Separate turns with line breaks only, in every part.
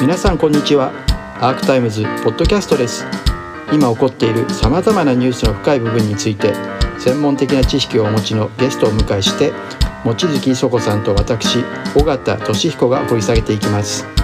皆さんこんにちは。アークタイムズポッドキャストです。今起こっているさまざまなニュースの深い部分について専門的な知識をお持ちのゲストをお迎えして望月磯子さんと私尾形俊彦が掘り下げていきます。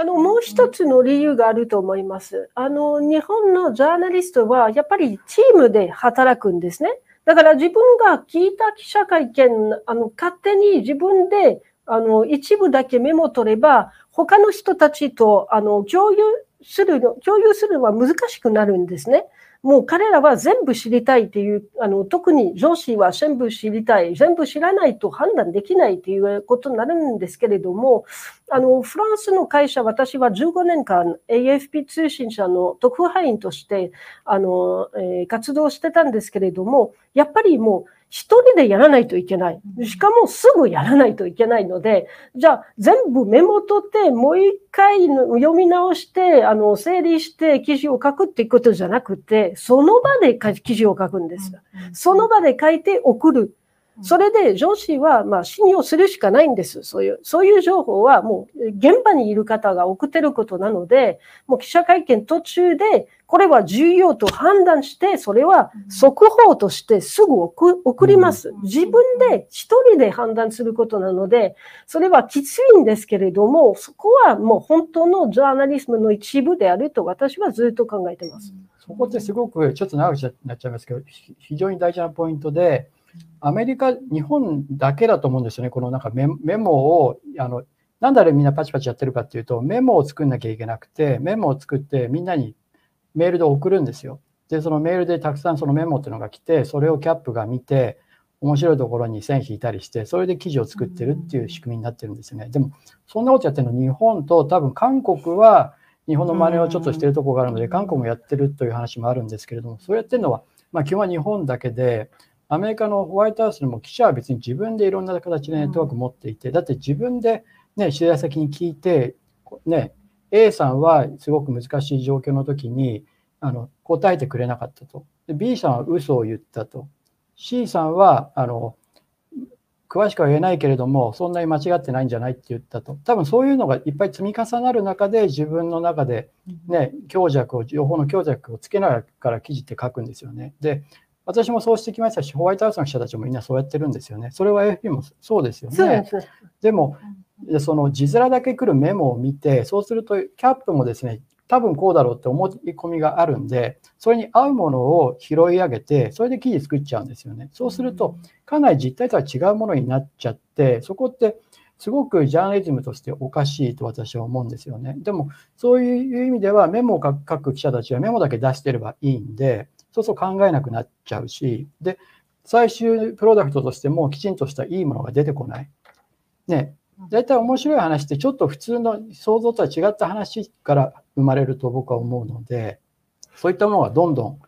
あのもう一つの理由があると思います。あの日本のジャーナリストはやっぱりチームで働くんですね。だから自分が聞いた記者会見、あの勝手に自分であの一部だけメモ取れば、他の人たちとあの共有するの、共有するのは難しくなるんですね。もう彼らは全部知りたいっていう、あの特に上司は全部知りたい、全部知らないと判断できないということになるんですけれども、あのフランスの会社、私は15年間 AFP 通信社の特派員としてあの、えー活動してたんですけれども、やっぱりもう一人でやらないといけない。しかもすぐやらないといけないので、じゃあ全部メモ取って、もう一回読み直して、あの整理して記事を書くっていうことじゃなくて、その場で書記事を書くんです。その場で書いて送る。それで上司はまあ信用するしかないんです。そういう、そういう情報はもう現場にいる方が送ってることなので、もう記者会見途中で、これは重要と判断して、それは速報としてすぐ送送ります。自分で一人で判断することなので、それはきついんですけれども、そこはもう本当のジャーナリズムの一部であると私はずっと考えてます。
そこってすごくちょっと長くなっちゃいますけど、ひ非常に大事なポイントで、アメリカ、日本だけだと思うんですよね、このなんかメメモを、あのなんであれみんなパチパチやってるかっていうと、メモを作んなきゃいけなくて、メモを作ってみんなにメールで送るんですよ。で、そのメールでたくさんそのメモっていうのが来て、それをキャップが見て、面白いところに線引いたりして、それで記事を作ってるっていう仕組みになってるんですよね。でも、そんなことやってるの日本と多分韓国は日本の真似をちょっとしてるところがあるので、韓国もやってるという話もあるんですけれども、そうやってるのは、まあ基本は日本だけで、アメリカのホワイトハウスでも記者は別に自分でいろんな形でネットワーク持っていて、だって自分で、ね、取材先に聞いて、ね、A さんはすごく難しい状況の時にあの答えてくれなかったと。で B さんは嘘を言ったと。C さんはあの詳しくは言えないけれども、そんなに間違ってないんじゃないって言ったと。多分そういうのがいっぱい積み重なる中で、自分の中で、ね、強弱を、情報の強弱をつけながら記事って書くんですよね。で、私もそうしてきましたし、ホワイトハウスの記者たちもみんなそうやってるんですよね。それは AFP もそうですよね。
そうです。
でも、でその字面だけ来るメモを見て、そうするとキャップもですね、多分こうだろうって思い込みがあるんで、それに合うものを拾い上げて、それで記事作っちゃうんですよね。そうすると、かなり実態とは違うものになっちゃって、そこってすごくジャーナリズムとしておかしいと私は思うんですよね。でも、そういう意味ではメモを書く記者たちはメモだけ出してればいいんで、そうそう考えなくなっちゃうし、で、最終プロダクトとしてもきちんとしたいいものが出てこない。ね、大体面白い話ってちょっと普通の想像とは違った話から生まれると僕は思うので、そういったものがどんどん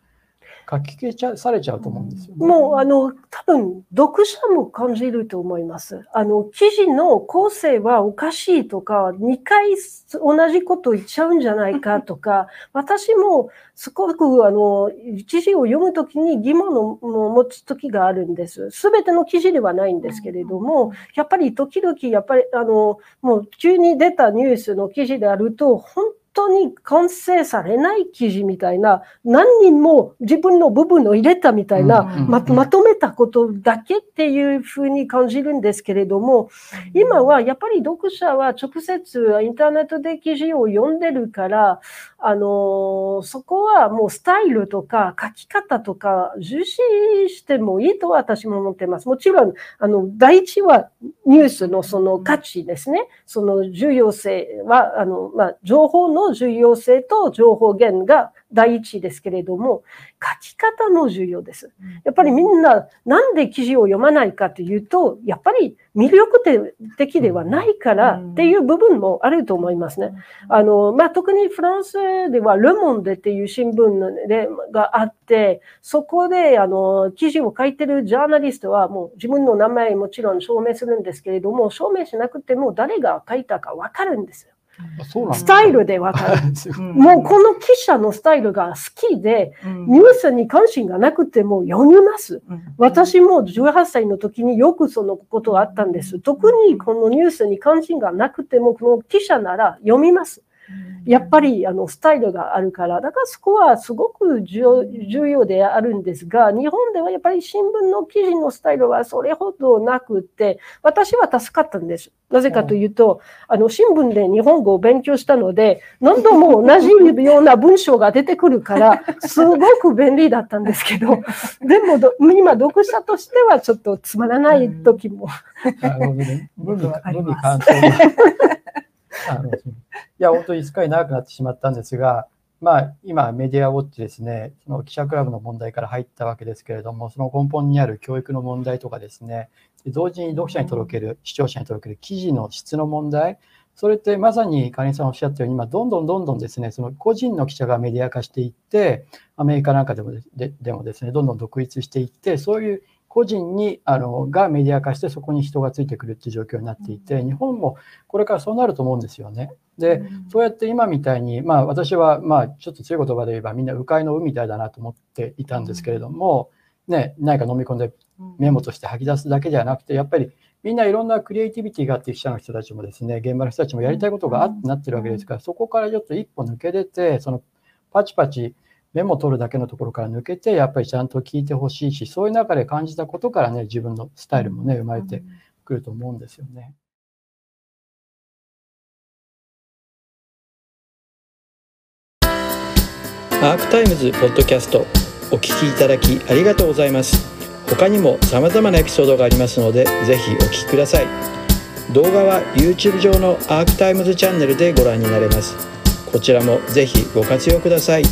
書き消されちゃうと思うんですよ、ね。
もう、あの、多分、読者も感じると思います。あの、記事の構成はおかしいとか、2回同じこと言っちゃうんじゃないかとか、私もすごく、あの、記事を読むときに疑問を持つときがあるんです。すべての記事ではないんですけれども、やっぱり時々、やっぱり、あの、もう急に出たニュースの記事であると、本当に完成されない記事みたいな、何人も自分の部分を入れたみたいな、ままとめたことだけっていうふうに感じるんですけれども、今はやっぱり読者は直接インターネットで記事を読んでるから、あのそこはもうスタイルとか書き方とか重視してもいいと私も思ってます。もちろん、あの、第一はニュースのその価値ですね。その重要性は、あの、まあ、情報の重要性と情報源が第一ですけれども、書き方も重要です。やっぱりみんな、なんで記事を読まないかというと、やっぱり魅力的ではないからっていう部分もあると思いますね。あの、まあ、特にフランスでは、ルモンデっていう新聞でがあって、そこで、あの、記事を書いてるジャーナリストは、もう自分の名前もちろん証明するんですけれども、証明しなくても誰が書いたかわかるんですよ。スタイルでわかる。もうこの記者のスタイルが好きで、
うん
ニュースに関心がなくても読みます。
うん
私も18歳の時によくそのことがあったんです。特にこのニュースに関心がなくても、この記者なら読みます。やっぱりあのスタイルがあるから、だからそこはすごく重要であるんですが、日本ではやっぱり新聞の記事のスタイルはそれほどなくて、私は助かったんです。なぜかというと、あの新聞で日本語を勉強したので、何度も同じような文章が出てくるから、すごく便利だったんですけど、でもど今、読者としてはちょっとつまらない時も。
あのいや、本当にすっかり長くなってしまったんですが、まあ、今、メディアウォッチですね、その記者クラブの問題から入ったわけですけれども、その根本にある教育の問題とかですね、同時に読者に届ける、視聴者に届ける記事の質の問題、それってまさに金井さんおっしゃったように、今、どんどんどんどんですね、その個人の記者がメディア化していって、アメリカなんかでもででもですね、どんどん独立していって、そういう個人にあのがメディア化して、そこに人がついてくるっていう状況になっていて、日本もこれからそうなると思うんですよね。で、そうやって今みたいに、まあ、私はまあちょっと強い言葉で言えば、みんな迂回の海みたいだなと思っていたんですけれども、ね、何か飲み込んでメモとして吐き出すだけではなくて、やっぱりみんないろんなクリエイティビティがあって、記者の人たちもですね、現場の人たちもやりたいことがあってなってるわけですから、そこからちょっと一歩抜け出て、そのパチパチメモ取るだけのところから抜けて、やっぱりちゃんと聞いてほしいし、そういう中で感じたことからね、自分のスタイルもね、生まれてくると思うんですよね。
アークタイムズポッドキャストお聞きいただきありがとうございます。他にも様々なエピソードがありますのでぜひお聞きください。動画は YouTube 上のアークタイムズチャンネルでご覧になれます。こちらもぜひご活用ください